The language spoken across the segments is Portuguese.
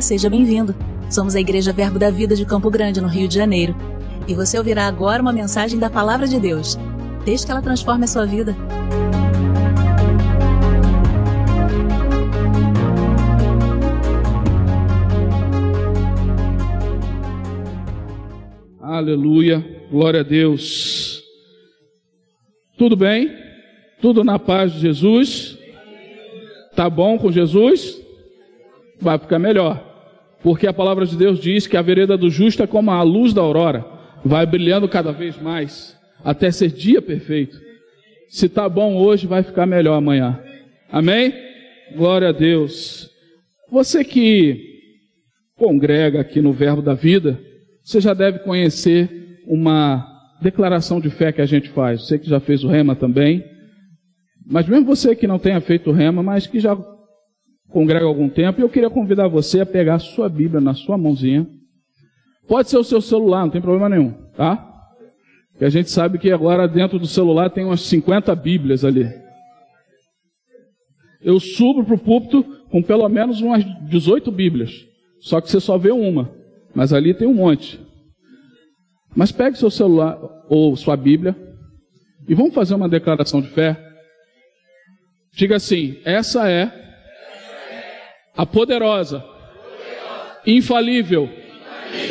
Seja bem-vindo. Somos a Igreja Verbo da Vida de Campo Grande, no Rio de Janeiro. E você ouvirá agora uma mensagem da Palavra de Deus. Desde que ela transforme a sua vida. Aleluia, glória a Deus. Tudo bem? Tudo na paz de Jesus? Tá bom com Jesus? Vai ficar melhor. Porque a palavra de Deus diz que a vereda do justo é como a luz da aurora, vai brilhando cada vez mais, até ser dia perfeito. Se tá bom hoje, vai ficar melhor amanhã. Amém? Glória a Deus. Você que congrega aqui no Verbo da Vida, você já deve conhecer uma declaração de fé que a gente faz. Você que já fez o rema também. Mas mesmo você que não tenha feito o rema, mas que já congrega há algum tempo, eu queria convidar você a pegar a sua Bíblia na sua mãozinha. Pode ser o seu celular, não tem problema nenhum, tá? Porque a gente sabe que agora dentro do celular tem umas 50 Bíblias ali. Eu subo para o púlpito com pelo menos umas 18 Bíblias. Só que você só vê uma. Mas ali tem um monte. Mas pegue seu celular ou sua Bíblia e vamos fazer uma declaração de fé. Diga assim: essa é a poderosa, infalível,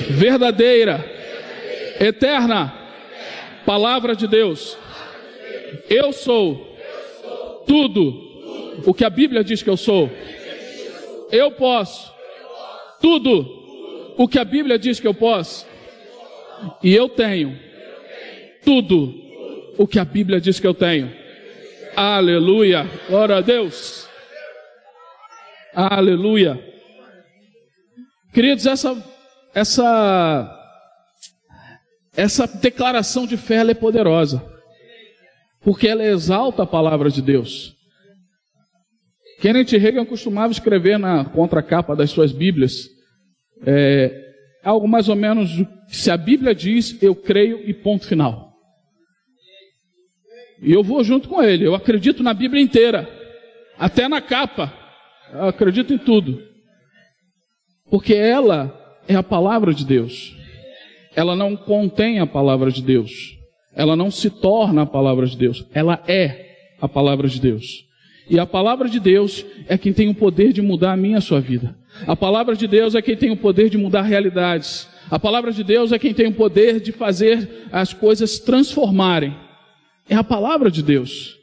verdadeira, eterna palavra de Deus. Eu sou tudo o que a Bíblia diz que eu sou. Eu posso tudo o que a Bíblia diz que eu posso. E eu tenho tudo o que a Bíblia diz que eu tenho. Aleluia. Glória a Deus. Aleluia. Queridos, essa essa essa declaração de fé é poderosa. Porque ela exalta a palavra de Deus. Kenneth Reagan costumava escrever na contracapa das suas Bíblias é, algo mais ou menos, se a Bíblia diz, eu creio e ponto final. E eu vou junto com ele, eu acredito na Bíblia inteira, até na capa, eu acredito em tudo. Porque ela é a palavra de Deus. Ela não contém a palavra de Deus. Ela não se torna a palavra de Deus. Ela é a palavra de Deus. E a palavra de Deus é quem tem o poder de mudar a minha a sua vida. A palavra de Deus é quem tem o poder de mudar realidades. A palavra de Deus é quem tem o poder de fazer as coisas transformarem. É a palavra de Deus.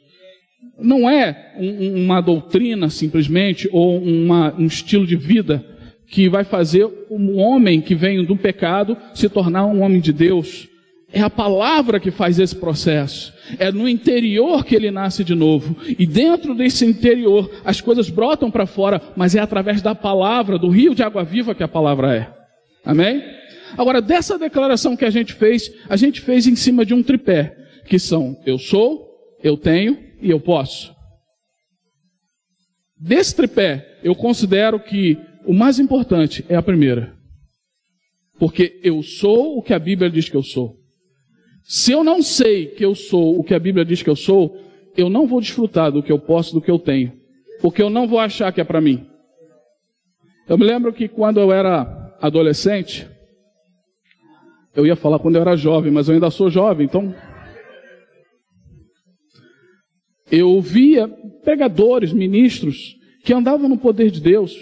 Não é um, uma doutrina simplesmente ou uma, um estilo de vida que vai fazer um homem que vem do pecado se tornar um homem de Deus. É a palavra que faz esse processo. É no interior que ele nasce de novo. E dentro desse interior, as coisas brotam para fora, mas é através da palavra, do rio de água viva que a palavra é. Amém? Agora, dessa declaração que a gente fez, a gente fez em cima de um tripé, que são eu sou, eu tenho e eu posso. Desse tripé, eu considero que o mais importante é a primeira. Porque eu sou o que a Bíblia diz que eu sou. Se eu não sei que eu sou o que a Bíblia diz que eu sou, eu não vou desfrutar do que eu posso, do que eu tenho. Porque eu não vou achar que é para mim. Eu me lembro que quando eu era adolescente, eu ia falar quando eu era jovem, mas eu ainda sou jovem, então. Eu via pregadores, ministros, que andavam no poder de Deus,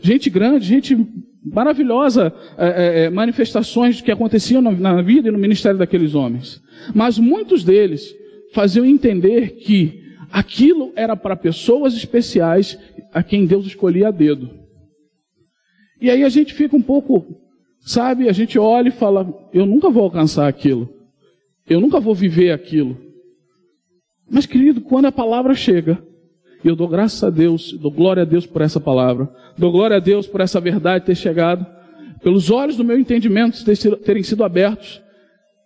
gente grande, gente maravilhosa é, é, é, manifestações que aconteciam na, na vida e no ministério daqueles homens. Mas muitos deles faziam entender que aquilo era para pessoas especiais a quem Deus escolhia a dedo. E aí a gente fica um pouco, sabe, a gente olha e fala: eu nunca vou alcançar aquilo, eu nunca vou viver aquilo. Mas, querido, quando a palavra chega, e eu dou graças a Deus, dou glória a Deus por essa palavra. Dou glória a Deus por essa verdade ter chegado. Pelos olhos do meu entendimento terem sido abertos,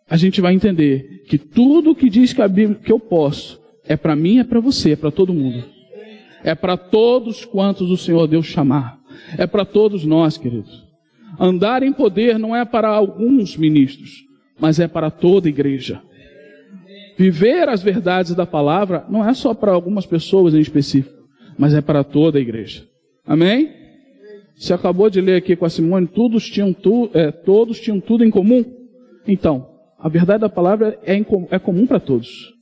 a gente vai entender que tudo que diz que a Bíblia que eu posso é para mim, é para você, é para todo mundo. É para todos quantos o Senhor Deus chamar. É para todos nós, queridos. Andar em poder não é para alguns ministros, mas é para toda a igreja. Viver as verdades da palavra não é só para algumas pessoas em específico, mas é para toda a igreja. Amém? Você acabou de ler aqui com a Simone, todos tinham, tu, é, todos tinham tudo em comum? Então, a verdade da palavra é, em, é comum para todos.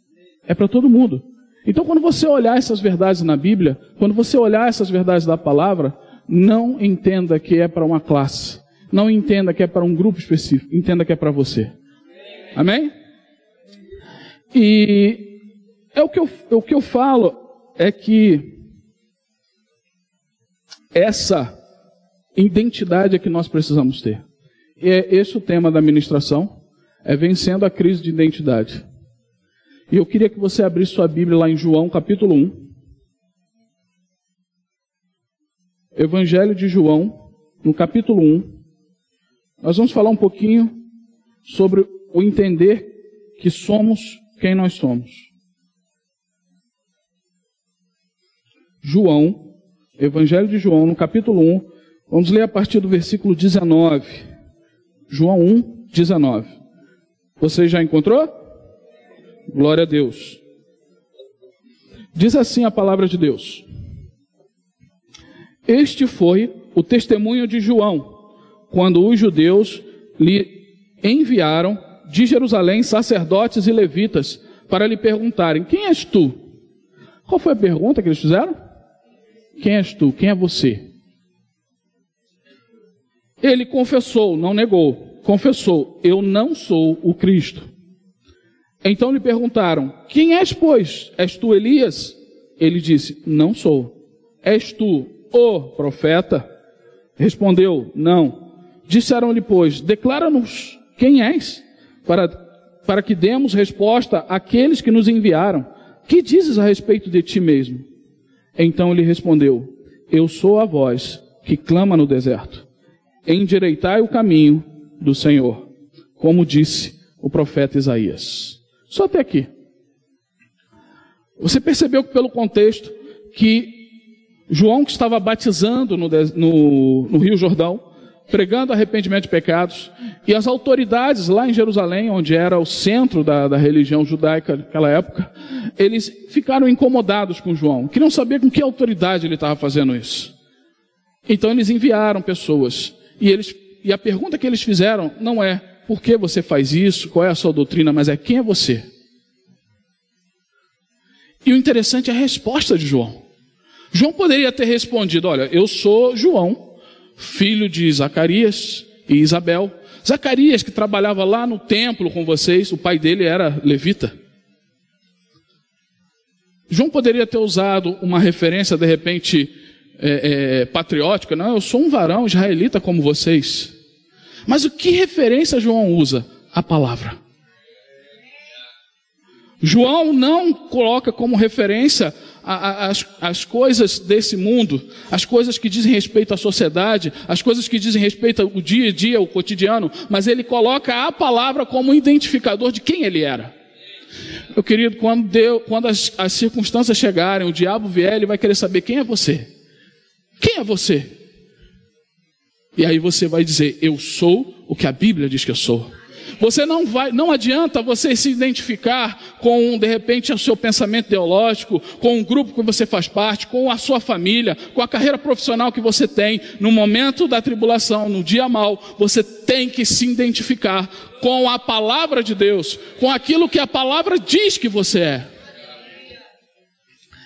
É para todo mundo. Então, quando você olhar essas verdades na Bíblia, quando você olhar essas verdades da palavra, não entenda que é para uma classe. Não entenda que é para um grupo específico. Entenda que é para você. Amém? E é o que eu, o que eu falo é que essa identidade é que nós precisamos ter. E é esse o tema da ministração, é vencendo a crise de identidade. E eu queria que você abrisse sua Bíblia lá em João, capítulo 1. Evangelho de João, no capítulo 1. Nós vamos falar um pouquinho sobre o entender que somos quem nós somos. João, Evangelho de João, no capítulo 1, vamos ler a partir do versículo 19. João 1, 19. Você já encontrou? Glória a Deus. Diz assim a palavra de Deus. Este foi o testemunho de João, quando os judeus lhe enviaram de Jerusalém sacerdotes e levitas para lhe perguntarem: Quem és tu? Qual foi a pergunta que eles fizeram? Quem és tu? Quem é você? Ele confessou, não negou, confessou: Eu não sou o Cristo. Então lhe perguntaram: Quem és, pois? És tu Elias? Ele disse: Não sou. És tu o profeta? Respondeu: Não. Disseram-lhe, pois: Declara-nos quem és, para, para que demos resposta àqueles que nos enviaram. Que dizes a respeito de ti mesmo? Então ele respondeu: Eu sou a voz que clama no deserto. Endireitai o caminho do Senhor, como disse o profeta Isaías. Só até aqui. Você percebeu que pelo contexto que João que estava batizando no, no, no Rio Jordão, pregando arrependimento de pecados, e as autoridades lá em Jerusalém, onde era o centro da, da religião judaica naquela época, eles ficaram incomodados com João, queriam saber com que autoridade ele estava fazendo isso. Então eles enviaram pessoas, e, eles, e a pergunta que eles fizeram não é por que você faz isso, qual é a sua doutrina, mas é quem é você. E o interessante é a resposta de João. João poderia ter respondido: Olha, eu sou João, filho de Zacarias e Isabel. Zacarias, que trabalhava lá no templo com vocês, o pai dele era levita. João poderia ter usado uma referência, de repente, é, é, patriótica. Não, eu sou um varão israelita como vocês. Mas o que referência João usa? A palavra. João não coloca como referência as, as coisas desse mundo, as coisas que dizem respeito à sociedade, as coisas que dizem respeito ao dia a dia, ao cotidiano, mas ele coloca a palavra como identificador de quem ele era. Meu querido, quando, deu, quando as, as circunstâncias chegarem, o diabo vier, ele vai querer saber quem é você. Quem é você? E aí você vai dizer: Eu sou o que a Bíblia diz que eu sou. Você não vai, não adianta você se identificar com, de repente, o seu pensamento ideológico, com um grupo que você faz parte, com a sua família, com a carreira profissional que você tem. No momento da tribulação, no dia mal, você tem que se identificar com a palavra de Deus, com aquilo que a palavra diz que você é.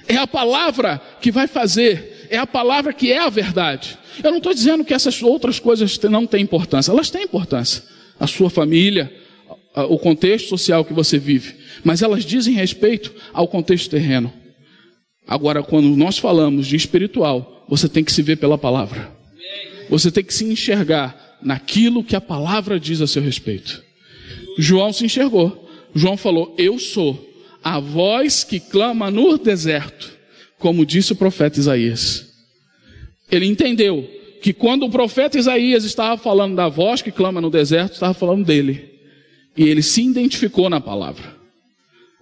É a palavra que vai fazer, é a palavra que é a verdade. Eu não estou dizendo que essas outras coisas não têm importância, elas têm importância a sua família, o contexto social que você vive, mas elas dizem respeito ao contexto terreno. Agora, quando nós falamos de espiritual, você tem que se ver pela palavra. Você tem que se enxergar naquilo que a palavra diz a seu respeito. João se enxergou. João falou: Eu sou a voz que clama no deserto, como disse o profeta Isaías. Ele entendeu que quando o profeta Isaías estava falando da voz que clama no deserto, estava falando dele. E ele se identificou na palavra.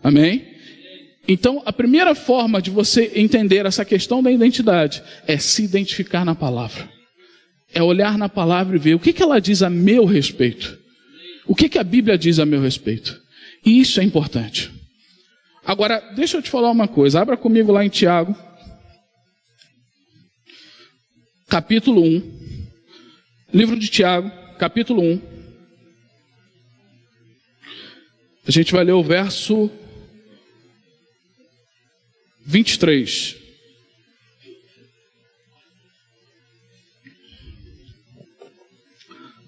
Amém? Então, a primeira forma de você entender essa questão da identidade é se identificar na palavra. É olhar na palavra e ver o que, que ela diz a meu respeito. O que, que a Bíblia diz a meu respeito. E isso é importante. Agora, deixa eu te falar uma coisa. Abra comigo lá em Tiago, capítulo 1. Livro de Tiago, capítulo 1. A gente vai ler o verso 23.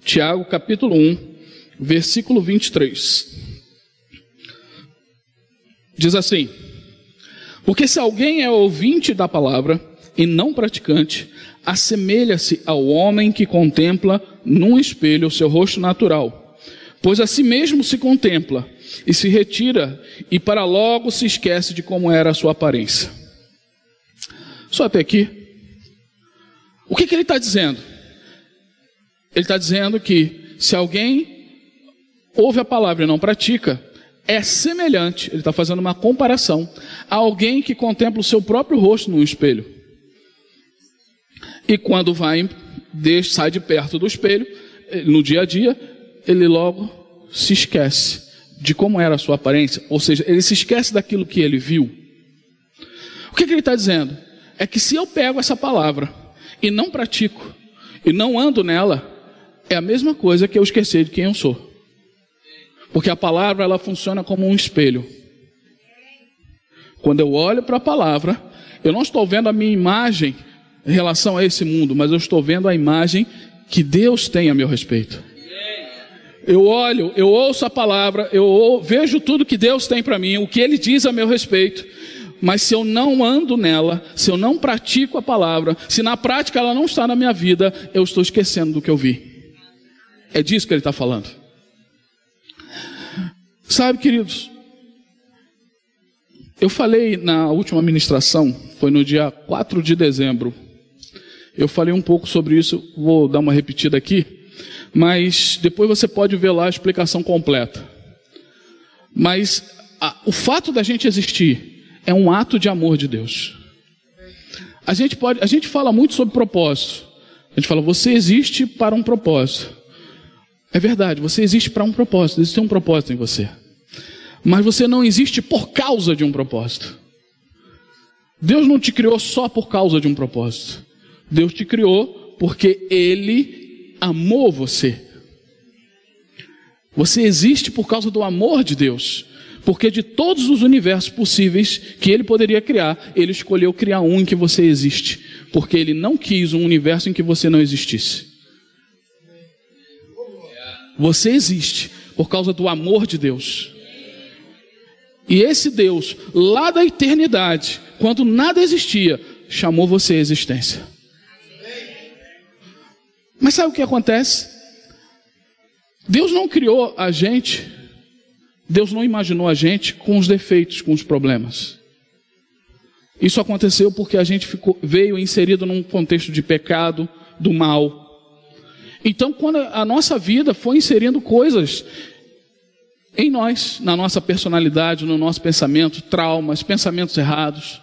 Tiago, capítulo 1, versículo 23. Diz assim: Porque se alguém é ouvinte da palavra e não praticante, assemelha-se ao homem que contempla num espelho o seu rosto natural, pois a si mesmo se contempla e se retira e para logo se esquece de como era a sua aparência. Só até aqui. O que, que ele está dizendo? Ele está dizendo que se alguém ouve a palavra e não pratica, é semelhante, ele está fazendo uma comparação, a alguém que contempla o seu próprio rosto no espelho. E quando vai, sai de perto do espelho, eh, no dia a dia, ele logo se esquece de como era a sua aparência, ou seja, ele se esquece daquilo que ele viu. O que, que ele está dizendo? É que se eu pego essa palavra e não pratico, e não ando nela, é a mesma coisa que eu esquecer de quem eu sou. Porque a palavra ela funciona como um espelho. Quando eu olho para a palavra, eu não estou vendo a minha imagem em relação a esse mundo, mas eu estou vendo a imagem que Deus tem a meu respeito. Eu olho, eu ouço a palavra, eu vejo tudo que Deus tem para mim, o que Ele diz a meu respeito. Mas se eu não ando nela, se eu não pratico a palavra, se na prática ela não está na minha vida, eu estou esquecendo do que eu vi. É disso que ele está falando. Sabe, queridos, eu falei na última ministração, foi no dia 4 de dezembro. Eu falei um pouco sobre isso, vou dar uma repetida aqui, mas depois você pode ver lá a explicação completa. Mas a, o fato da gente existir é um ato de amor de Deus. A gente pode, a gente fala muito sobre propósito. A gente fala, você existe para um propósito. É verdade, você existe para um propósito, existe um propósito em você. Mas você não existe por causa de um propósito. Deus não te criou só por causa de um propósito. Deus te criou porque Ele amou você. Você existe por causa do amor de Deus. Porque de todos os universos possíveis que Ele poderia criar, Ele escolheu criar um em que você existe. Porque Ele não quis um universo em que você não existisse. Você existe por causa do amor de Deus. E esse Deus, lá da eternidade, quando nada existia, chamou você à existência. Mas sabe o que acontece? Deus não criou a gente, Deus não imaginou a gente com os defeitos, com os problemas. Isso aconteceu porque a gente ficou, veio inserido num contexto de pecado, do mal, então, quando a nossa vida foi inserindo coisas em nós, na nossa personalidade, no nosso pensamento, traumas, pensamentos errados.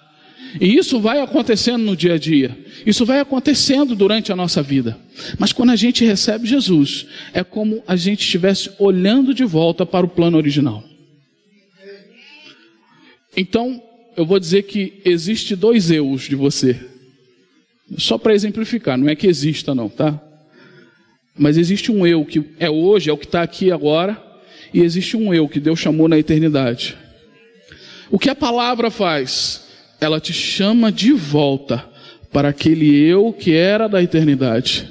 E isso vai acontecendo no dia a dia. Isso vai acontecendo durante a nossa vida. Mas quando a gente recebe Jesus, é como a gente estivesse olhando de volta para o plano original. Então, eu vou dizer que existe dois eus de você. Só para exemplificar, não é que exista não, tá? Mas existe um eu que é hoje, é o que está aqui agora, e existe um eu que Deus chamou na eternidade. O que a palavra faz? Ela te chama de volta para aquele eu que era da eternidade.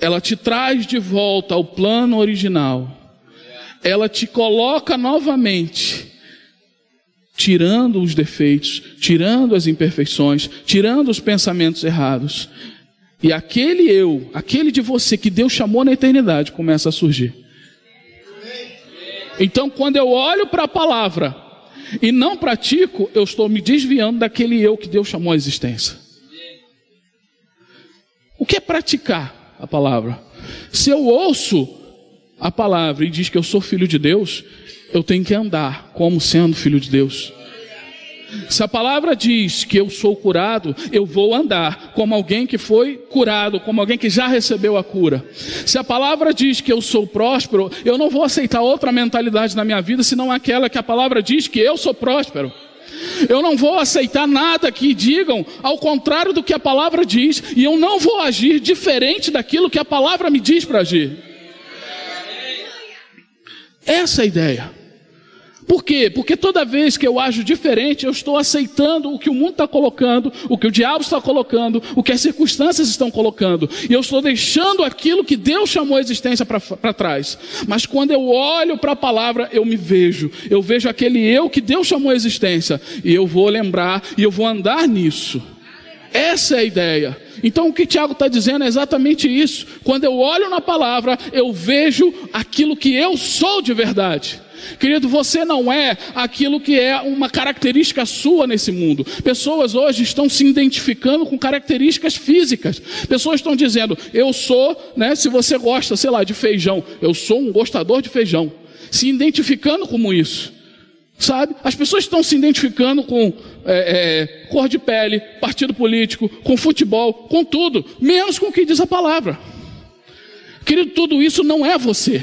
Ela te traz de volta ao plano original. Ela te coloca novamente, tirando os defeitos, tirando as imperfeições, tirando os pensamentos errados e aquele eu, aquele de você que Deus chamou na eternidade, começa a surgir. Então, quando eu olho para a palavra e não pratico, eu estou me desviando daquele eu que Deus chamou à existência. O que é praticar a palavra? Se eu ouço a palavra e diz que eu sou filho de Deus, eu tenho que andar como sendo filho de Deus. Se a palavra diz que eu sou curado, eu vou andar como alguém que foi curado, como alguém que já recebeu a cura. Se a palavra diz que eu sou próspero, eu não vou aceitar outra mentalidade na minha vida senão aquela que a palavra diz que eu sou próspero. Eu não vou aceitar nada que digam ao contrário do que a palavra diz, e eu não vou agir diferente daquilo que a palavra me diz para agir. Essa é a ideia. Por quê? Porque toda vez que eu ajo diferente, eu estou aceitando o que o mundo está colocando, o que o diabo está colocando, o que as circunstâncias estão colocando. E eu estou deixando aquilo que Deus chamou a existência para trás. Mas quando eu olho para a palavra, eu me vejo. Eu vejo aquele eu que Deus chamou a existência. E eu vou lembrar e eu vou andar nisso. Essa é a ideia. Então o que Tiago está dizendo é exatamente isso. Quando eu olho na palavra, eu vejo aquilo que eu sou de verdade. Querido, você não é aquilo que é uma característica sua nesse mundo. Pessoas hoje estão se identificando com características físicas. Pessoas estão dizendo, eu sou, né, se você gosta, sei lá, de feijão, eu sou um gostador de feijão. Se identificando como isso. Sabe? As pessoas estão se identificando com é, é, cor de pele, partido político, com futebol, com tudo, menos com o que diz a palavra. Querido, tudo isso não é você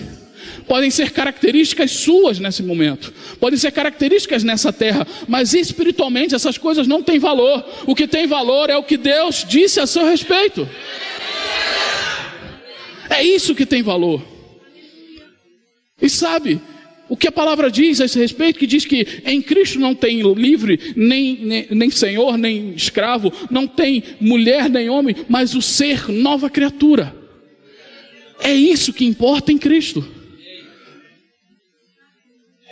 podem ser características suas nesse momento, podem ser características nessa terra, mas espiritualmente essas coisas não têm valor. O que tem valor é o que Deus disse a seu respeito. É isso que tem valor. E sabe, o que a palavra diz a esse respeito, que diz que em Cristo não tem livre, nem, nem, nem, senhor, nem escravo, não tem mulher, nem homem, mas o ser, nova criatura. É isso que importa em Cristo.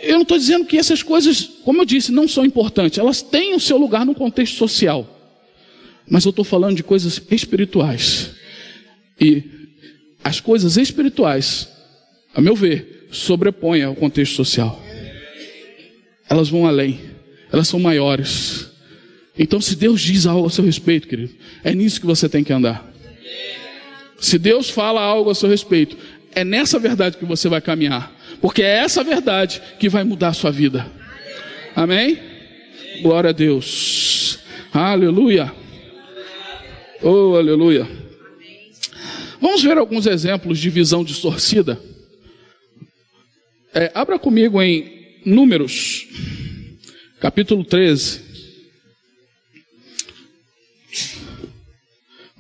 Eu não estou dizendo que essas coisas, como eu disse, não são importantes. Elas têm o seu lugar no contexto social. Mas eu estou falando de coisas espirituais. E as coisas espirituais, a meu ver, sobrepõem ao contexto social. Elas vão além. Elas são maiores. Então, se Deus diz algo a seu respeito, querido, é nisso que você tem que andar. Se Deus fala algo a seu respeito, é nessa verdade que você vai caminhar. Porque é essa verdade que vai mudar a sua vida. Amém? Glória a Deus. Aleluia. Oh, aleluia. Vamos ver alguns exemplos de visão distorcida. É, abra comigo em Números, capítulo 13.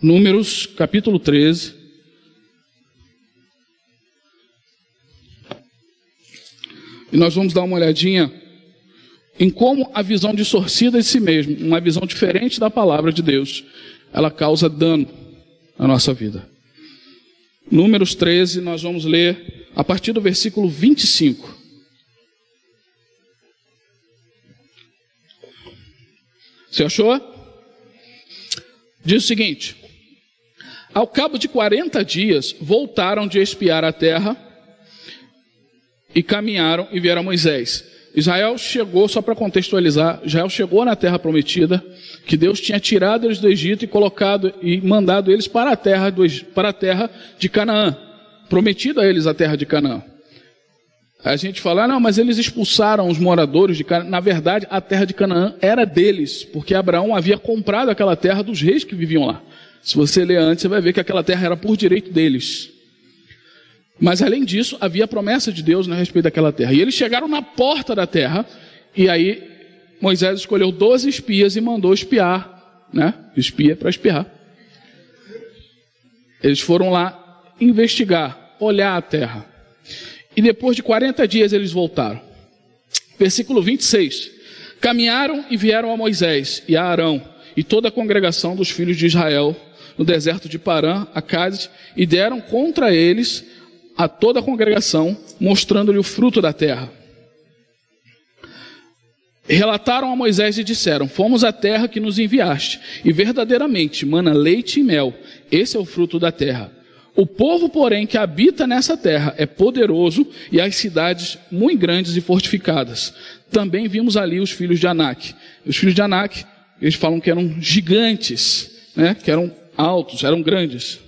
Números, capítulo 13. E nós vamos dar uma olhadinha em como a visão distorcida de si mesmo, uma visão diferente da palavra de Deus, ela causa dano na nossa vida. Números 13, nós vamos ler a partir do versículo 25. Você achou? Diz o seguinte: Ao cabo de 40 dias, voltaram de espiar a terra e caminharam e vieram a Moisés. Israel chegou, só para contextualizar, Israel chegou na terra prometida, que Deus tinha tirado eles do Egito e colocado e mandado eles para a terra, do, para a terra de Canaã, prometido a eles a terra de Canaã. A gente fala, ah, não, mas eles expulsaram os moradores de Canaã. Na verdade, a terra de Canaã era deles, porque Abraão havia comprado aquela terra dos reis que viviam lá. Se você ler antes, você vai ver que aquela terra era por direito deles. Mas além disso, havia promessa de Deus né, a respeito daquela terra. E eles chegaram na porta da terra, e aí Moisés escolheu 12 espias e mandou espiar, né? Espia para espiar. Eles foram lá investigar, olhar a terra. E depois de 40 dias eles voltaram. Versículo 26. Caminharam e vieram a Moisés e a Arão e toda a congregação dos filhos de Israel no deserto de Parã, a Cádiz, e deram contra eles a toda a congregação, mostrando-lhe o fruto da terra. Relataram a Moisés e disseram: Fomos à terra que nos enviaste, e verdadeiramente mana leite e mel, esse é o fruto da terra. O povo, porém, que habita nessa terra é poderoso e as cidades muito grandes e fortificadas. Também vimos ali os filhos de Anak. Os filhos de Anak, eles falam que eram gigantes, né? que eram altos, eram grandes.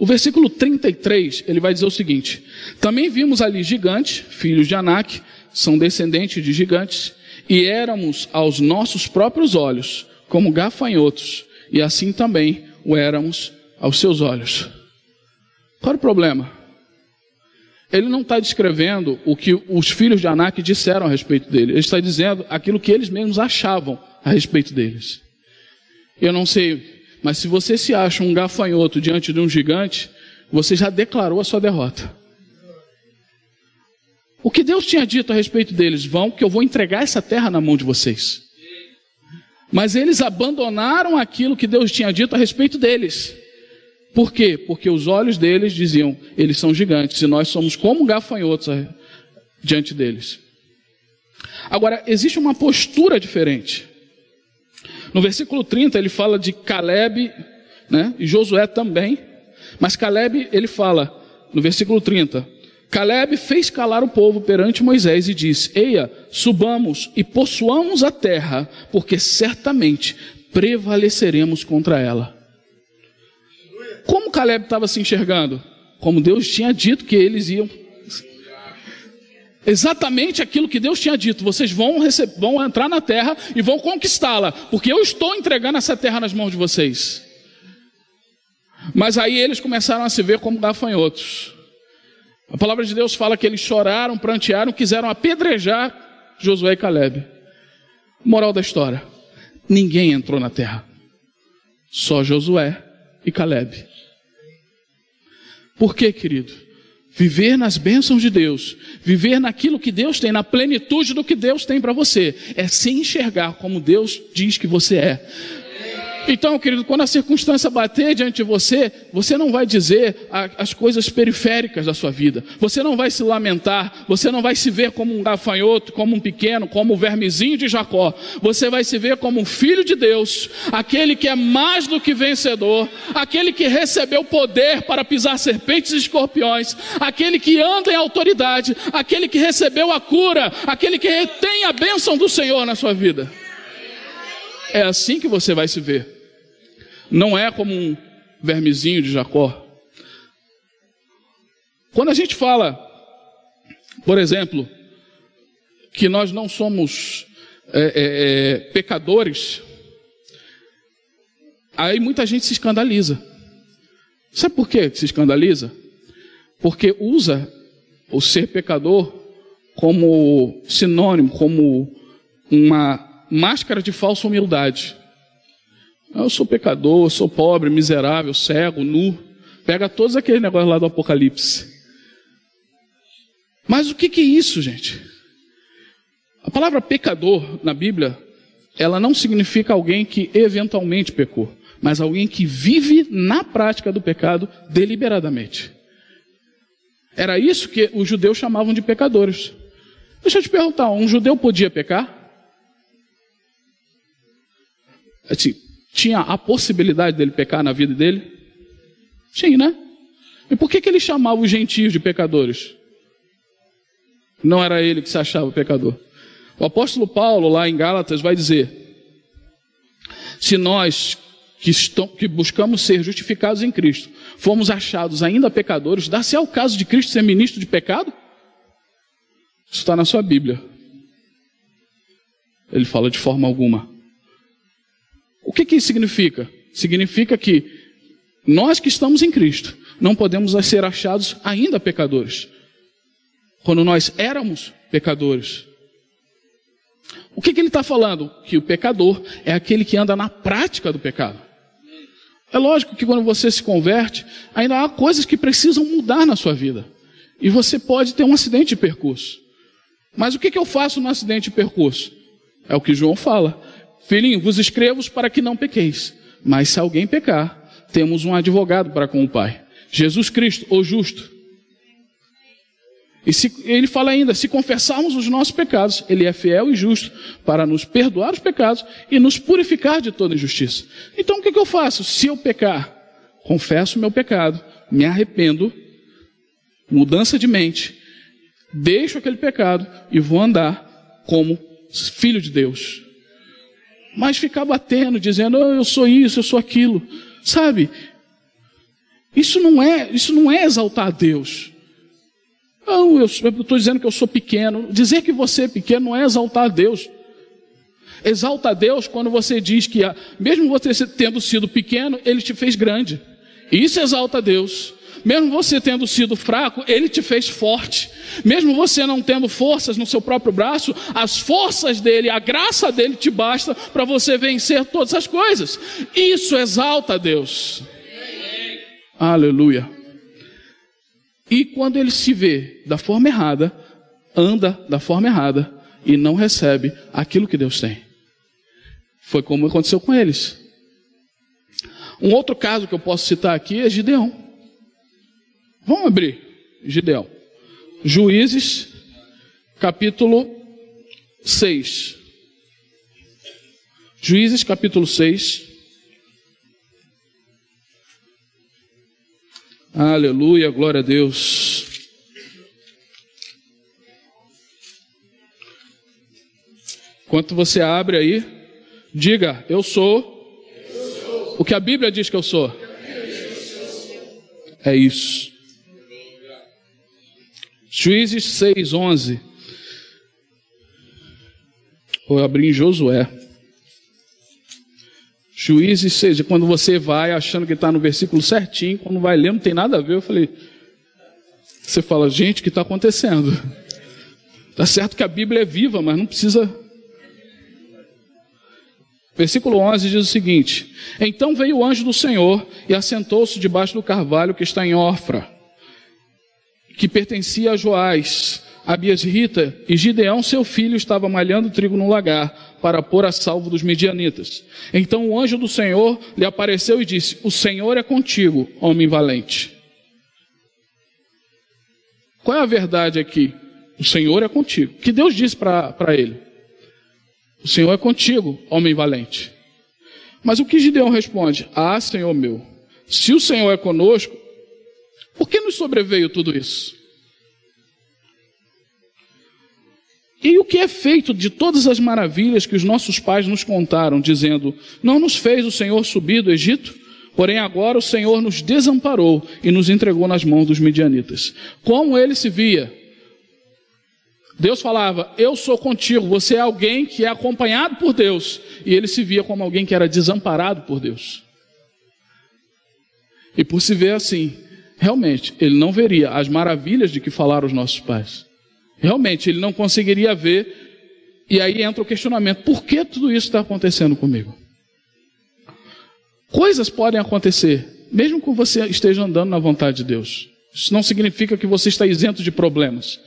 O versículo 33, ele vai dizer o seguinte: Também vimos ali gigantes, filhos de Anak, são descendentes de gigantes, e éramos aos nossos próprios olhos como gafanhotos, e assim também o éramos aos seus olhos. Qual é o problema? ele não está descrevendo o que os filhos de Anak disseram a respeito dele. Ele está dizendo aquilo que eles mesmos achavam a respeito deles. Eu não sei, mas se você se acha um gafanhoto diante de um gigante, você já declarou a sua derrota. O que Deus tinha dito a respeito deles? Vão, que eu vou entregar essa terra na mão de vocês. Mas eles abandonaram aquilo que Deus tinha dito a respeito deles. Por quê? Porque os olhos deles diziam, eles são gigantes e nós somos como gafanhotos diante deles. Agora, existe uma postura diferente. No versículo 30 ele fala de Caleb, né, e Josué também, mas Caleb ele fala, no versículo 30, Caleb fez calar o povo perante Moisés e disse: Eia, subamos e possuamos a terra, porque certamente prevaleceremos contra ela. Como Caleb estava se enxergando? Como Deus tinha dito que eles iam. Exatamente aquilo que Deus tinha dito. Vocês vão, receber, vão entrar na terra e vão conquistá-la, porque eu estou entregando essa terra nas mãos de vocês. Mas aí eles começaram a se ver como gafanhotos. A palavra de Deus fala que eles choraram, prantearam, quiseram apedrejar Josué e Caleb. Moral da história: ninguém entrou na terra, só Josué e Caleb. Por quê, querido? Viver nas bênçãos de Deus, viver naquilo que Deus tem, na plenitude do que Deus tem para você, é se enxergar como Deus diz que você é. Então, querido, quando a circunstância bater diante de você, você não vai dizer as coisas periféricas da sua vida. Você não vai se lamentar, você não vai se ver como um gafanhoto, como um pequeno, como o um vermezinho de Jacó. Você vai se ver como um filho de Deus, aquele que é mais do que vencedor, aquele que recebeu poder para pisar serpentes e escorpiões, aquele que anda em autoridade, aquele que recebeu a cura, aquele que tem a bênção do Senhor na sua vida. É assim que você vai se ver. Não é como um vermezinho de Jacó. Quando a gente fala, por exemplo, que nós não somos é, é, é, pecadores, aí muita gente se escandaliza. Sabe por que se escandaliza? Porque usa o ser pecador como sinônimo, como uma máscara de falsa humildade. Eu sou pecador, eu sou pobre, miserável, cego, nu. Pega todos aqueles negócios lá do Apocalipse. Mas o que, que é isso, gente? A palavra pecador na Bíblia, ela não significa alguém que eventualmente pecou, mas alguém que vive na prática do pecado deliberadamente. Era isso que os judeus chamavam de pecadores. Deixa eu te perguntar, um judeu podia pecar? Assim, tinha a possibilidade dele pecar na vida dele? Tinha, né? E por que, que ele chamava os gentios de pecadores? Não era ele que se achava pecador. O apóstolo Paulo, lá em Gálatas, vai dizer: se nós que, estão, que buscamos ser justificados em Cristo fomos achados ainda pecadores, dá-se ao caso de Cristo ser ministro de pecado? Isso está na sua Bíblia. Ele fala de forma alguma. O que, que isso significa? Significa que nós que estamos em Cristo não podemos ser achados ainda pecadores. Quando nós éramos pecadores. O que, que ele está falando? Que o pecador é aquele que anda na prática do pecado. É lógico que quando você se converte, ainda há coisas que precisam mudar na sua vida. E você pode ter um acidente de percurso. Mas o que, que eu faço no acidente de percurso? É o que João fala. Filhinho, vos escrevo para que não pequeis. Mas se alguém pecar, temos um advogado para com o Pai. Jesus Cristo, o justo. E se, ele fala ainda: se confessarmos os nossos pecados, Ele é fiel e justo para nos perdoar os pecados e nos purificar de toda injustiça. Então o que, que eu faço? Se eu pecar, confesso o meu pecado, me arrependo, mudança de mente, deixo aquele pecado e vou andar como filho de Deus. Mas ficar batendo, dizendo, oh, eu sou isso, eu sou aquilo. Sabe? Isso não é, isso não é exaltar a Deus. Não, eu estou dizendo que eu sou pequeno. Dizer que você é pequeno não é exaltar a Deus. Exalta a Deus quando você diz que, mesmo você tendo sido pequeno, Ele te fez grande. Isso exalta a Deus. Mesmo você tendo sido fraco, ele te fez forte. Mesmo você não tendo forças no seu próprio braço, as forças dele, a graça dele te basta para você vencer todas as coisas. Isso exalta a Deus. Aleluia. E quando ele se vê da forma errada, anda da forma errada e não recebe aquilo que Deus tem. Foi como aconteceu com eles. Um outro caso que eu posso citar aqui é Gideão. Vamos abrir Gideão. Juízes, capítulo 6. Juízes, capítulo 6. Aleluia, glória a Deus. Enquanto você abre aí, diga: Eu sou o que a Bíblia diz que eu sou. É isso. Juízes 6, 11. Vou abrir em Josué. Juízes 6. Quando você vai achando que está no versículo certinho, quando vai ler, não tem nada a ver. Eu falei. Você fala, gente, o que está acontecendo? Tá certo que a Bíblia é viva, mas não precisa Versículo 11 diz o seguinte: Então veio o anjo do Senhor e assentou-se debaixo do carvalho que está em Orfra, que pertencia a Joás, a Rita, e Gideão, seu filho, estava malhando trigo no lagar para pôr a salvo dos medianitas. Então o anjo do Senhor lhe apareceu e disse: O Senhor é contigo, homem valente. Qual é a verdade aqui? O Senhor é contigo. O que Deus disse para ele? O Senhor é contigo, homem valente. Mas o que Gideão responde? Ah, Senhor meu, se o Senhor é conosco, por que nos sobreveio tudo isso? E o que é feito de todas as maravilhas que os nossos pais nos contaram, dizendo: Não nos fez o Senhor subir do Egito? Porém, agora o Senhor nos desamparou e nos entregou nas mãos dos midianitas. Como ele se via? Deus falava: Eu sou contigo. Você é alguém que é acompanhado por Deus. E ele se via como alguém que era desamparado por Deus. E por se ver assim, realmente, ele não veria as maravilhas de que falaram os nossos pais. Realmente, ele não conseguiria ver. E aí entra o questionamento: por que tudo isso está acontecendo comigo? Coisas podem acontecer, mesmo que você esteja andando na vontade de Deus. Isso não significa que você está isento de problemas.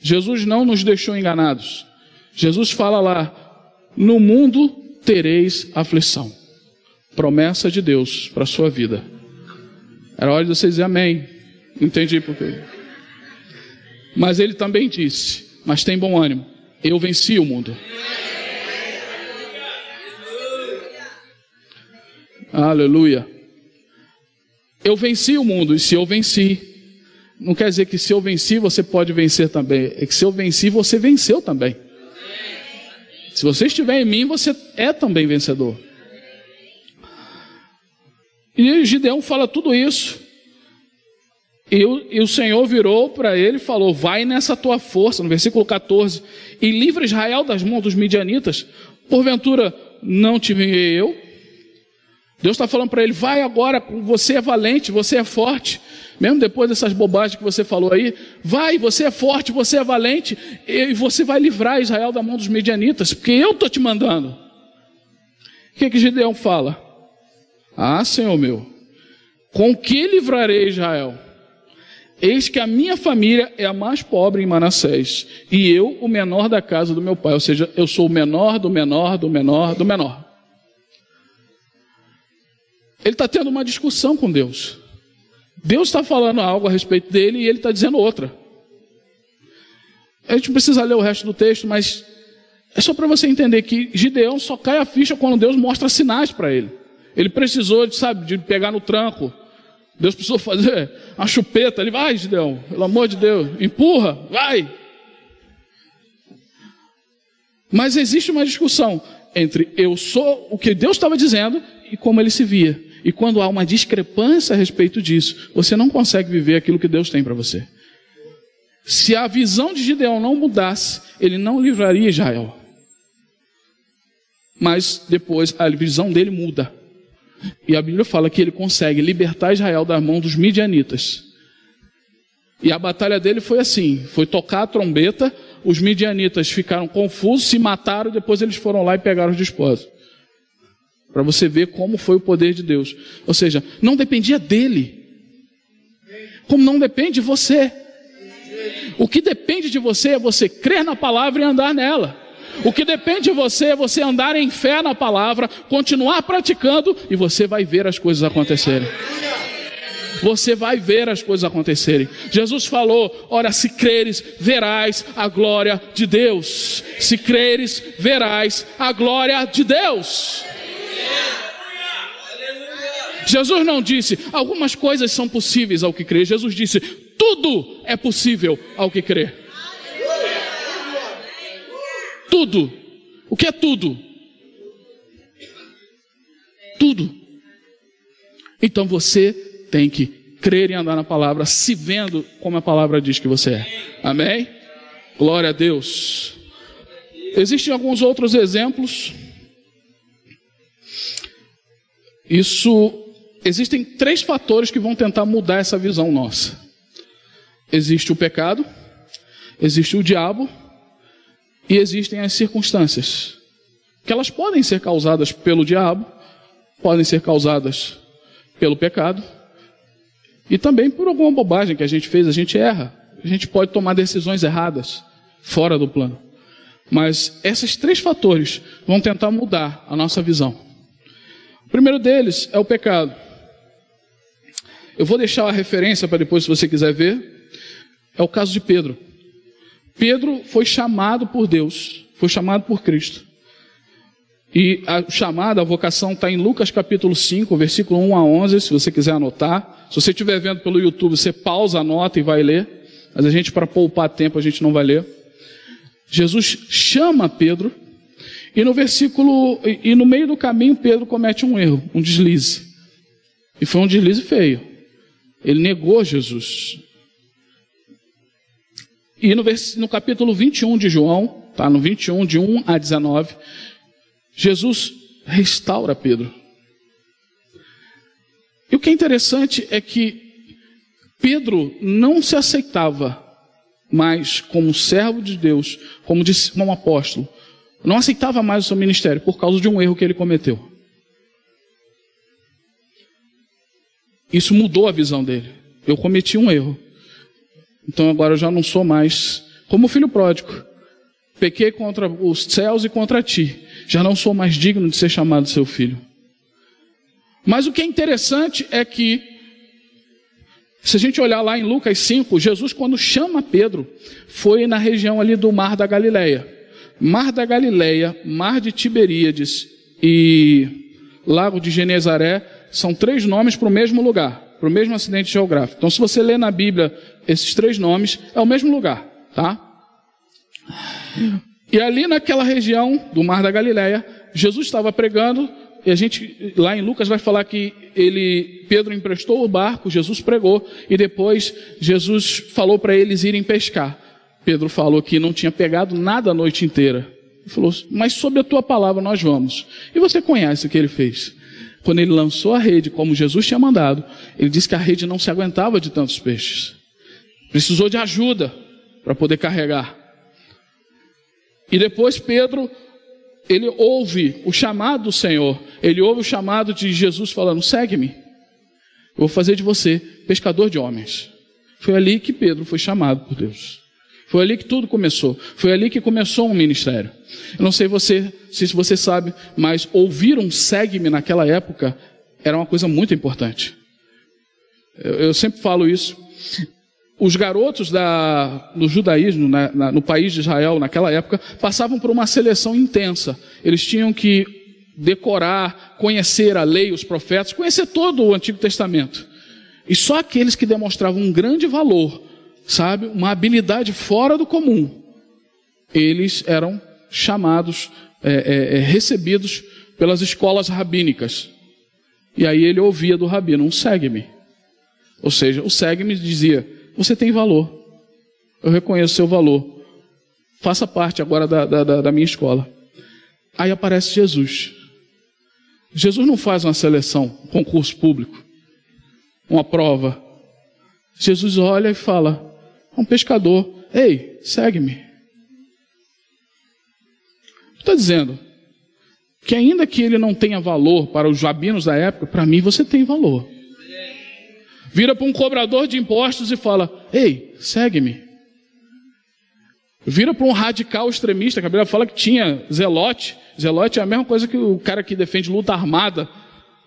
Jesus não nos deixou enganados. Jesus fala lá: no mundo tereis aflição. Promessa de Deus para a sua vida. Era hora de vocês dizer amém. Entendi por quê. Mas ele também disse: Mas tem bom ânimo, eu venci o mundo. Aleluia. Eu venci o mundo, e se eu venci, não quer dizer que se eu venci, você pode vencer também. É que se eu venci, você venceu também. Se você estiver em mim, você é também vencedor. E Gideão fala tudo isso. E o, e o Senhor virou para ele e falou: Vai nessa tua força, no versículo 14, e livra Israel das mãos dos midianitas. Porventura, não te enviei eu? Deus está falando para ele: Vai agora, você é valente, você é forte mesmo depois dessas bobagens que você falou aí, vai, você é forte, você é valente, e você vai livrar Israel da mão dos medianitas, porque eu estou te mandando. O que, que Gideão fala? Ah, Senhor meu, com que livrarei Israel? Eis que a minha família é a mais pobre em Manassés, e eu o menor da casa do meu pai, ou seja, eu sou o menor do menor do menor do menor. Ele está tendo uma discussão com Deus. Deus está falando algo a respeito dele e ele está dizendo outra. A gente precisa ler o resto do texto, mas é só para você entender que Gideão só cai a ficha quando Deus mostra sinais para ele. Ele precisou, de, sabe, de pegar no tranco. Deus precisou fazer a chupeta. Ele vai, Gideão, pelo amor de Deus, empurra, vai. Mas existe uma discussão entre eu sou o que Deus estava dizendo e como ele se via. E quando há uma discrepância a respeito disso, você não consegue viver aquilo que Deus tem para você. Se a visão de Gideão não mudasse, ele não livraria Israel. Mas depois a visão dele muda. E a Bíblia fala que ele consegue libertar Israel da mão dos midianitas. E a batalha dele foi assim: foi tocar a trombeta, os midianitas ficaram confusos, se mataram, depois eles foram lá e pegaram os despojos. Para você ver como foi o poder de Deus. Ou seja, não dependia dele. Como não depende de você. O que depende de você é você crer na palavra e andar nela. O que depende de você é você andar em fé na palavra, continuar praticando e você vai ver as coisas acontecerem você vai ver as coisas acontecerem. Jesus falou: Ora, se creres, verás a glória de Deus. Se creres, verás a glória de Deus. Jesus não disse, algumas coisas são possíveis ao que crê. Jesus disse, tudo é possível ao que crê. Tudo. O que é tudo? Tudo. Então você tem que crer e andar na palavra, se vendo como a palavra diz que você é. Amém? Glória a Deus. Existem alguns outros exemplos. Isso existem três fatores que vão tentar mudar essa visão nossa. Existe o pecado, existe o diabo e existem as circunstâncias. Que elas podem ser causadas pelo diabo, podem ser causadas pelo pecado e também por alguma bobagem que a gente fez, a gente erra. A gente pode tomar decisões erradas, fora do plano. Mas esses três fatores vão tentar mudar a nossa visão. O primeiro deles é o pecado. Eu vou deixar a referência para depois, se você quiser ver. É o caso de Pedro. Pedro foi chamado por Deus, foi chamado por Cristo. E a chamada, a vocação está em Lucas capítulo 5, versículo 1 a 11, se você quiser anotar. Se você estiver vendo pelo YouTube, você pausa, anota e vai ler. Mas a gente, para poupar tempo, a gente não vai ler. Jesus chama Pedro, e no versículo, e no meio do caminho, Pedro comete um erro, um deslize. E foi um deslize feio. Ele negou Jesus. E no, no capítulo 21 de João, tá, no 21, de 1 a 19, Jesus restaura Pedro. E o que é interessante é que Pedro não se aceitava mais como servo de Deus, como, como apóstolo. Não aceitava mais o seu ministério por causa de um erro que ele cometeu. Isso mudou a visão dele. Eu cometi um erro. Então agora eu já não sou mais como filho pródigo. Pequei contra os céus e contra ti. Já não sou mais digno de ser chamado seu filho. Mas o que é interessante é que, se a gente olhar lá em Lucas 5, Jesus, quando chama Pedro, foi na região ali do Mar da Galileia. Mar da Galileia, Mar de Tiberíades e Lago de Genezaré são três nomes para o mesmo lugar, para o mesmo acidente geográfico. Então, se você ler na Bíblia esses três nomes, é o mesmo lugar, tá? E ali naquela região do Mar da Galileia, Jesus estava pregando, e a gente lá em Lucas vai falar que ele Pedro emprestou o barco, Jesus pregou e depois Jesus falou para eles irem pescar. Pedro falou que não tinha pegado nada a noite inteira. Ele falou: "Mas sob a tua palavra nós vamos". E você conhece o que ele fez? Quando ele lançou a rede, como Jesus tinha mandado, ele disse que a rede não se aguentava de tantos peixes. Precisou de ajuda para poder carregar. E depois Pedro, ele ouve o chamado do Senhor, ele ouve o chamado de Jesus falando: segue-me, eu vou fazer de você pescador de homens. Foi ali que Pedro foi chamado por Deus. Foi ali que tudo começou. Foi ali que começou um ministério. Eu não sei você, se você sabe, mas ouvir um segue-me naquela época era uma coisa muito importante. Eu, eu sempre falo isso os garotos da, do judaísmo, na, na, no país de Israel, naquela época, passavam por uma seleção intensa. Eles tinham que decorar, conhecer a lei, os profetas, conhecer todo o Antigo Testamento. E só aqueles que demonstravam um grande valor, sabe, uma habilidade fora do comum, eles eram chamados, é, é, é recebidos pelas escolas rabínicas. E aí ele ouvia do rabino, um segue-me. Ou seja, o segue-me dizia, você tem valor. Eu reconheço seu valor. Faça parte agora da, da, da minha escola. Aí aparece Jesus. Jesus não faz uma seleção, um concurso público, uma prova. Jesus olha e fala: um pescador. Ei, segue-me. Está dizendo que ainda que ele não tenha valor para os jabinos da época, para mim você tem valor. Vira para um cobrador de impostos e fala: Ei, segue-me. Vira para um radical extremista, que a Bíblia fala que tinha zelote. Zelote é a mesma coisa que o cara que defende luta armada.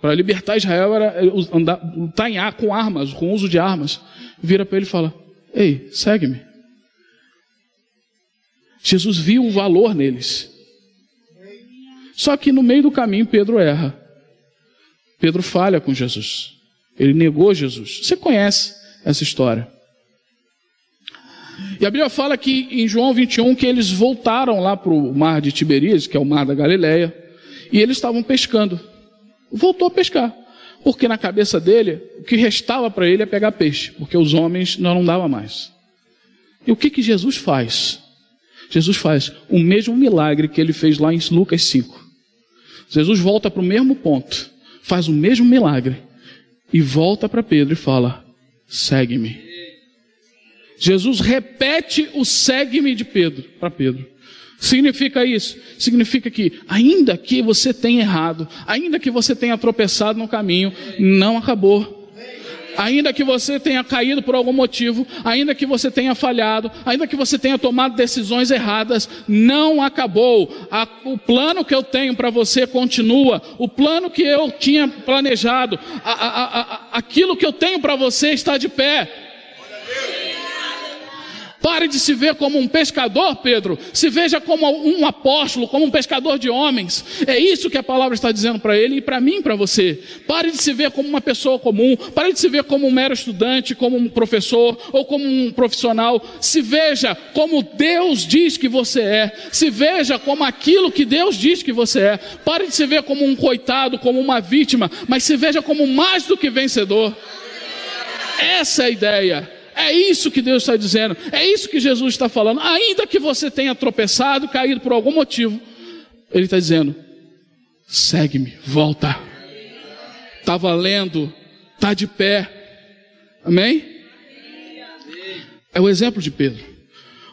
Para libertar Israel era andar, lutar em ar, com armas, com uso de armas. Vira para ele e fala: Ei, segue-me. Jesus viu o valor neles. Só que no meio do caminho Pedro erra. Pedro falha com Jesus. Ele negou Jesus. Você conhece essa história. E a Bíblia fala que em João 21 que eles voltaram lá para o mar de Tiberíades, que é o mar da Galileia, e eles estavam pescando. Voltou a pescar. Porque na cabeça dele, o que restava para ele é pegar peixe, porque os homens não, dava mais. E o que, que Jesus faz? Jesus faz o mesmo milagre que ele fez lá em Lucas 5. Jesus volta para o mesmo ponto, faz o mesmo milagre e volta para Pedro e fala: segue-me. Jesus repete o segue-me de Pedro para Pedro. Significa isso? Significa que, ainda que você tenha errado, ainda que você tenha tropeçado no caminho, não acabou. Ainda que você tenha caído por algum motivo, ainda que você tenha falhado, ainda que você tenha tomado decisões erradas, não acabou. A, o plano que eu tenho para você continua. O plano que eu tinha planejado, a, a, aquilo que eu tenho para você está de pé. Pare de se ver como um pescador, Pedro. Se veja como um apóstolo, como um pescador de homens. É isso que a palavra está dizendo para ele e para mim, para você. Pare de se ver como uma pessoa comum. Pare de se ver como um mero estudante, como um professor ou como um profissional. Se veja como Deus diz que você é. Se veja como aquilo que Deus diz que você é. Pare de se ver como um coitado, como uma vítima, mas se veja como mais do que vencedor. Essa é a ideia. É isso que Deus está dizendo, é isso que Jesus está falando. Ainda que você tenha tropeçado, caído por algum motivo, Ele está dizendo: segue-me, volta. Está valendo, está de pé. Amém? É o exemplo de Pedro.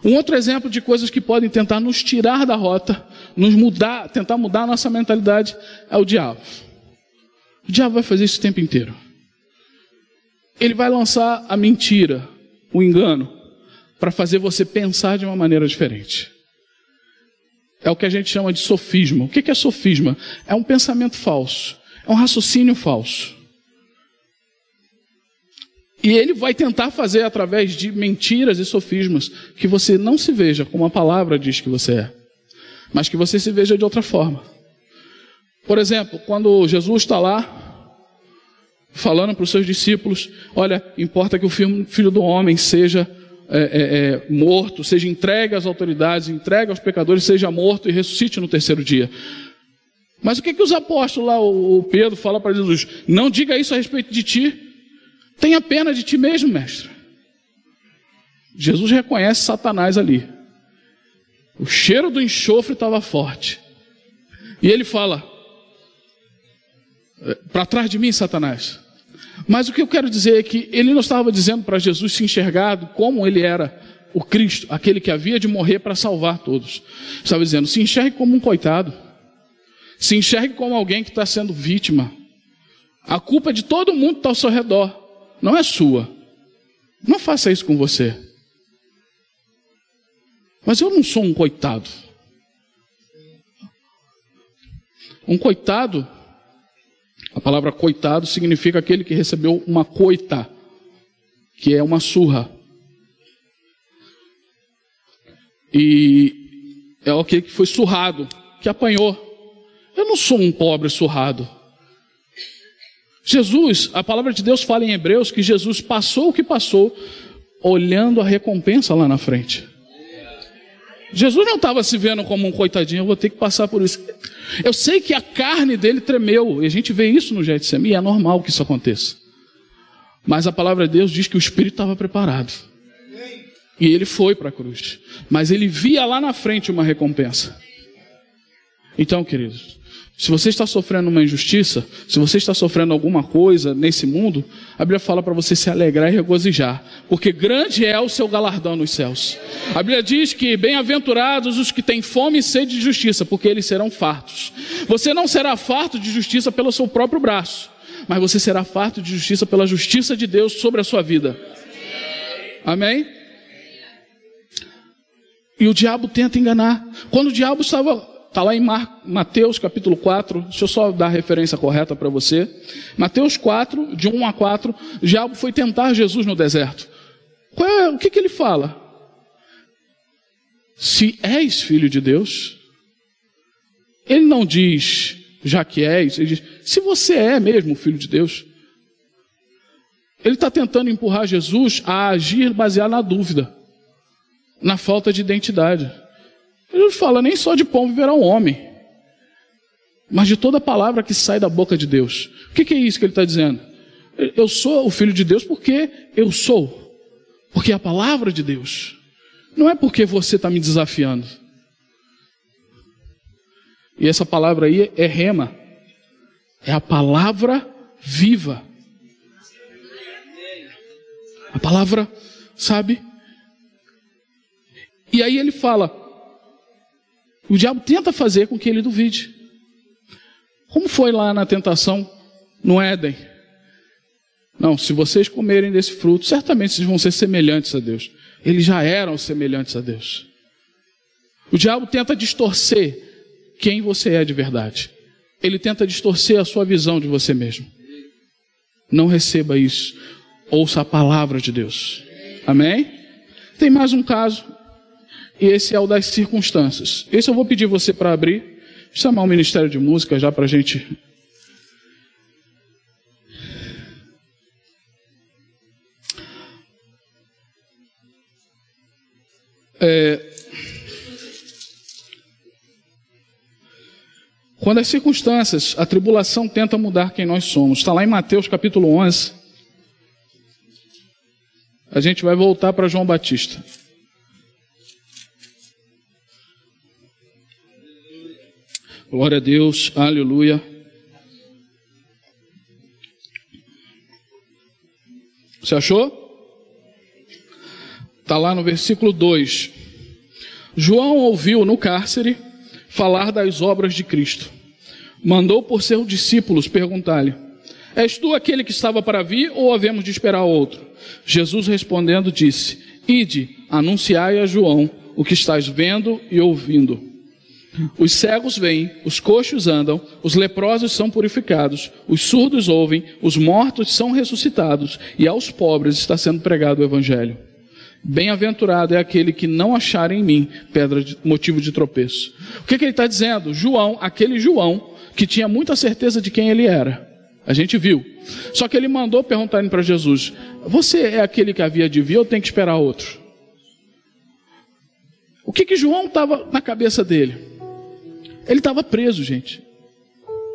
Um outro exemplo de coisas que podem tentar nos tirar da rota, nos mudar, tentar mudar a nossa mentalidade, é o diabo. O diabo vai fazer isso o tempo inteiro. Ele vai lançar a mentira, o engano, para fazer você pensar de uma maneira diferente. É o que a gente chama de sofisma. O que é sofisma? É um pensamento falso, é um raciocínio falso. E ele vai tentar fazer através de mentiras e sofismas que você não se veja como a palavra diz que você é, mas que você se veja de outra forma. Por exemplo, quando Jesus está lá falando para os seus discípulos: olha, importa que o filho do homem seja é, é, é, morto, seja entregue às autoridades, entregue aos pecadores, seja morto e ressuscite no terceiro dia. Mas o que, que os apóstolos lá, o Pedro, fala para Jesus? Não diga isso a respeito de ti. Tenha pena de ti mesmo, mestre. Jesus reconhece Satanás ali. O cheiro do enxofre estava forte. E ele fala: é, Para trás de mim, Satanás. Mas o que eu quero dizer é que ele não estava dizendo para Jesus se enxergar como ele era o Cristo, aquele que havia de morrer para salvar todos. Estava dizendo: se enxergue como um coitado, se enxergue como alguém que está sendo vítima. A culpa é de todo mundo que está ao seu redor, não é sua. Não faça isso com você. Mas eu não sou um coitado. Um coitado a palavra coitado significa aquele que recebeu uma coita, que é uma surra. E é aquele que foi surrado, que apanhou. Eu não sou um pobre surrado. Jesus, a palavra de Deus fala em Hebreus que Jesus passou o que passou, olhando a recompensa lá na frente. Jesus não estava se vendo como um coitadinho, eu vou ter que passar por isso. Eu sei que a carne dele tremeu, e a gente vê isso no Getsemane, é normal que isso aconteça. Mas a palavra de Deus diz que o Espírito estava preparado. E ele foi para a cruz. Mas ele via lá na frente uma recompensa. Então, queridos, se você está sofrendo uma injustiça, se você está sofrendo alguma coisa nesse mundo, a Bíblia fala para você se alegrar e regozijar, porque grande é o seu galardão nos céus. A Bíblia diz que bem-aventurados os que têm fome e sede de justiça, porque eles serão fartos. Você não será farto de justiça pelo seu próprio braço, mas você será farto de justiça pela justiça de Deus sobre a sua vida. Amém? E o diabo tenta enganar. Quando o diabo estava Está lá em Mateus capítulo 4, deixa eu só dar a referência correta para você. Mateus 4, de 1 a 4, o diabo foi tentar Jesus no deserto. É, o que, que ele fala? Se és filho de Deus, ele não diz, já que és, ele diz, se você é mesmo filho de Deus. Ele está tentando empurrar Jesus a agir baseado na dúvida, na falta de identidade. Jesus fala: nem só de pão viverá um homem, mas de toda palavra que sai da boca de Deus. O que, que é isso que ele está dizendo? Eu sou o filho de Deus porque eu sou, porque é a palavra de Deus. Não é porque você está me desafiando. E essa palavra aí é rema, é a palavra viva. A palavra, sabe? E aí ele fala: o diabo tenta fazer com que ele duvide. Como foi lá na tentação no Éden? Não, se vocês comerem desse fruto, certamente vocês vão ser semelhantes a Deus. Eles já eram semelhantes a Deus. O diabo tenta distorcer quem você é de verdade. Ele tenta distorcer a sua visão de você mesmo. Não receba isso. Ouça a palavra de Deus. Amém? Tem mais um caso e esse é o das circunstâncias. Esse eu vou pedir você para abrir, chamar o Ministério de Música já para a gente. É... Quando as circunstâncias, a tribulação tenta mudar quem nós somos. Está lá em Mateus capítulo 11. A gente vai voltar para João Batista. Glória a Deus, aleluia. Você achou? Está lá no versículo 2. João ouviu no cárcere falar das obras de Cristo. Mandou por seus discípulos perguntar-lhe: És tu aquele que estava para vir ou havemos de esperar outro? Jesus respondendo disse: Ide, anunciai a João o que estás vendo e ouvindo. Os cegos vêm, os coxos andam, os leprosos são purificados, os surdos ouvem, os mortos são ressuscitados, e aos pobres está sendo pregado o Evangelho. Bem-aventurado é aquele que não achar em mim pedra de motivo de tropeço. O que, que ele está dizendo? João, aquele João, que tinha muita certeza de quem ele era. A gente viu. Só que ele mandou perguntarem para Jesus: Você é aquele que havia de vir ou tem que esperar outro? O que, que João estava na cabeça dele? Ele estava preso, gente.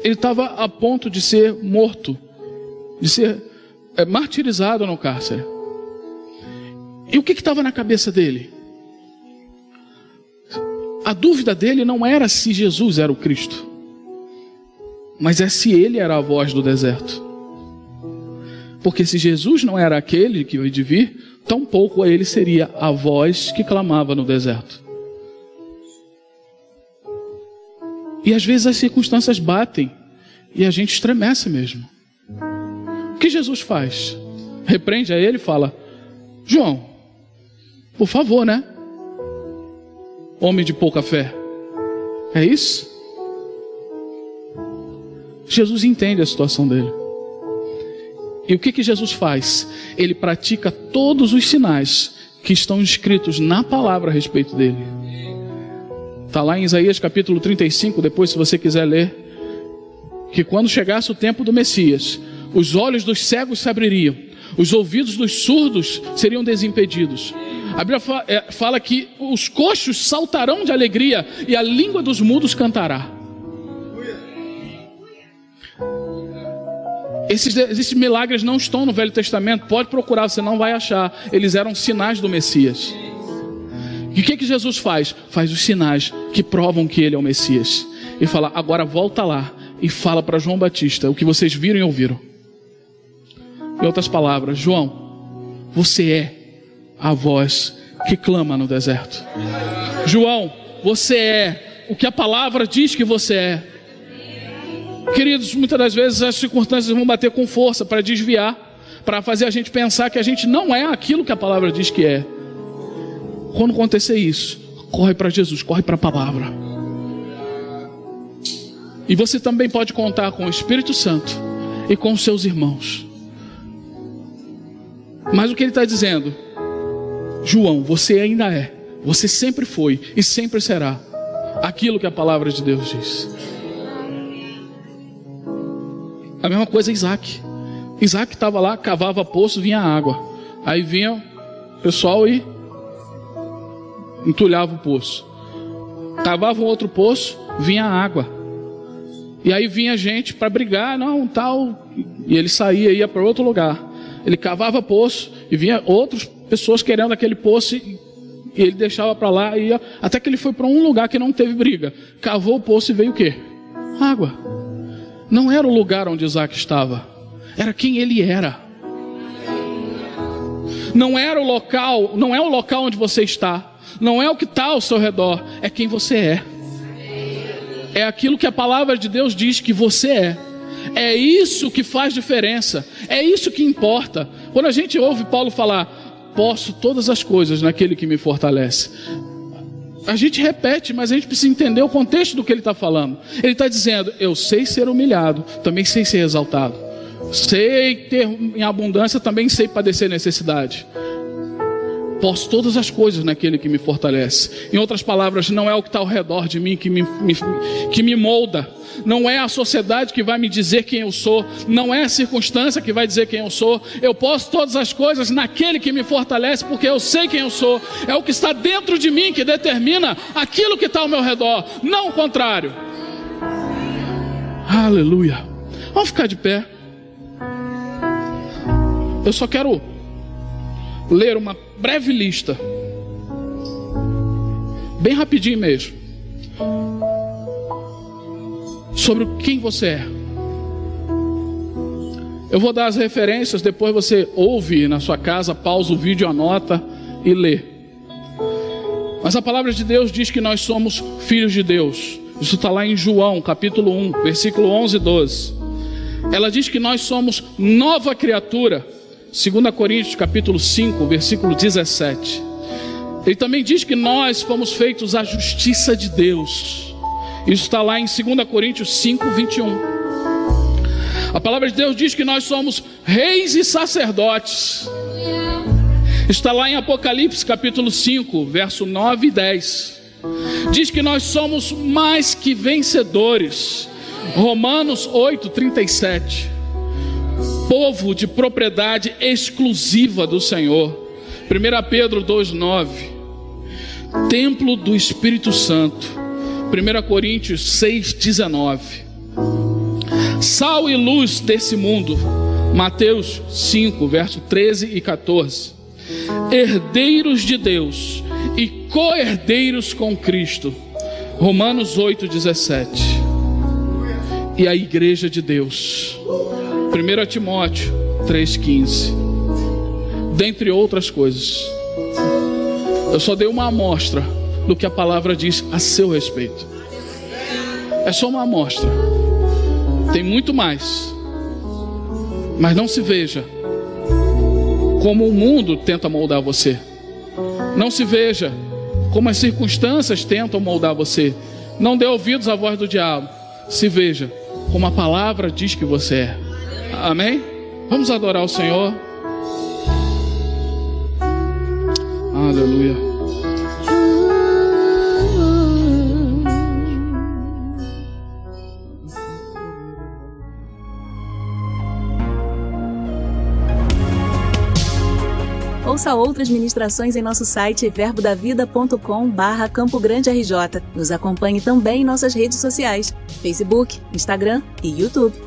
Ele estava a ponto de ser morto, de ser é, martirizado no cárcere. E o que estava na cabeça dele? A dúvida dele não era se Jesus era o Cristo, mas é se ele era a voz do deserto. Porque se Jesus não era aquele que veio de vir, tampouco ele seria a voz que clamava no deserto. E às vezes as circunstâncias batem e a gente estremece mesmo. O que Jesus faz? Repreende a ele e fala: João, por favor, né? Homem de pouca fé. É isso? Jesus entende a situação dele. E o que, que Jesus faz? Ele pratica todos os sinais que estão escritos na palavra a respeito dele. Está lá em Isaías capítulo 35, depois, se você quiser ler. Que quando chegasse o tempo do Messias, os olhos dos cegos se abririam, os ouvidos dos surdos seriam desimpedidos. A Bíblia é, fala que os coxos saltarão de alegria e a língua dos mudos cantará. Esses, esses milagres não estão no Velho Testamento, pode procurar, você não vai achar. Eles eram sinais do Messias E o que, que Jesus faz? Faz os sinais que provam que ele é o Messias. E fala: agora volta lá e fala para João Batista o que vocês viram e ouviram. Em outras palavras, João, você é a voz que clama no deserto. João, você é o que a palavra diz que você é. Queridos, muitas das vezes as circunstâncias vão bater com força para desviar, para fazer a gente pensar que a gente não é aquilo que a palavra diz que é. Quando acontecer isso, corre para Jesus, corre para a palavra. E você também pode contar com o Espírito Santo e com os seus irmãos. Mas o que ele está dizendo? João, você ainda é, você sempre foi e sempre será aquilo que a palavra de Deus diz. A mesma coisa Isaac. Isaac estava lá, cavava poço, vinha água. Aí vinha o pessoal e entulhava o poço. Cavava um outro poço, vinha água. E aí vinha gente para brigar, não, tal. E ele saía, ia para outro lugar. Ele cavava poço e vinha outras pessoas querendo aquele poço e, ele deixava para lá e ia, até que ele foi para um lugar que não teve briga. Cavou o poço e veio o quê? Água. Não era o lugar onde Isaac estava, era quem ele era. Não era o local, não é o local onde você está, não é o que está ao seu redor, é quem você é é aquilo que a palavra de Deus diz que você é. É isso que faz diferença, é isso que importa. Quando a gente ouve Paulo falar, posso todas as coisas naquele que me fortalece. A gente repete, mas a gente precisa entender o contexto do que ele está falando. Ele está dizendo: Eu sei ser humilhado, também sei ser exaltado. Sei ter em abundância, também sei padecer necessidade. Posso todas as coisas naquele que me fortalece. Em outras palavras, não é o que está ao redor de mim que me, me, que me molda. Não é a sociedade que vai me dizer quem eu sou. Não é a circunstância que vai dizer quem eu sou. Eu posso todas as coisas naquele que me fortalece, porque eu sei quem eu sou. É o que está dentro de mim que determina aquilo que está ao meu redor, não o contrário. Aleluia. Vamos ficar de pé. Eu só quero ler uma breve lista, bem rapidinho mesmo, sobre quem você é. Eu vou dar as referências, depois você ouve na sua casa, pausa o vídeo, anota e lê. Mas a palavra de Deus diz que nós somos filhos de Deus. Isso está lá em João, capítulo 1, versículo 11 e 12. Ela diz que nós somos nova criatura 2 Coríntios capítulo 5, versículo 17. Ele também diz que nós fomos feitos a justiça de Deus. Isso está lá em 2 Coríntios 5, 21. A palavra de Deus diz que nós somos reis e sacerdotes. Está lá em Apocalipse capítulo 5, verso 9 e 10. Diz que nós somos mais que vencedores. Romanos 8, 37 povo de propriedade exclusiva do Senhor. 1 Pedro 2,9. Templo do Espírito Santo. 1 Coríntios 6,19. Sal e luz desse mundo. Mateus 5, verso 13 e 14. Herdeiros de Deus e co-herdeiros com Cristo. Romanos 8, 17. E a igreja de Deus 1 Timóteo 3,15. Dentre outras coisas. Eu só dei uma amostra do que a palavra diz a seu respeito. É só uma amostra. Tem muito mais. Mas não se veja como o mundo tenta moldar você. Não se veja como as circunstâncias tentam moldar você. Não dê ouvidos à voz do diabo. Se veja como a palavra diz que você é. Amém? Vamos adorar o Senhor. Aleluia. Ouça outras ministrações em nosso site verbodavida.com barra Campo Grande RJ. Nos acompanhe também em nossas redes sociais, Facebook, Instagram e YouTube.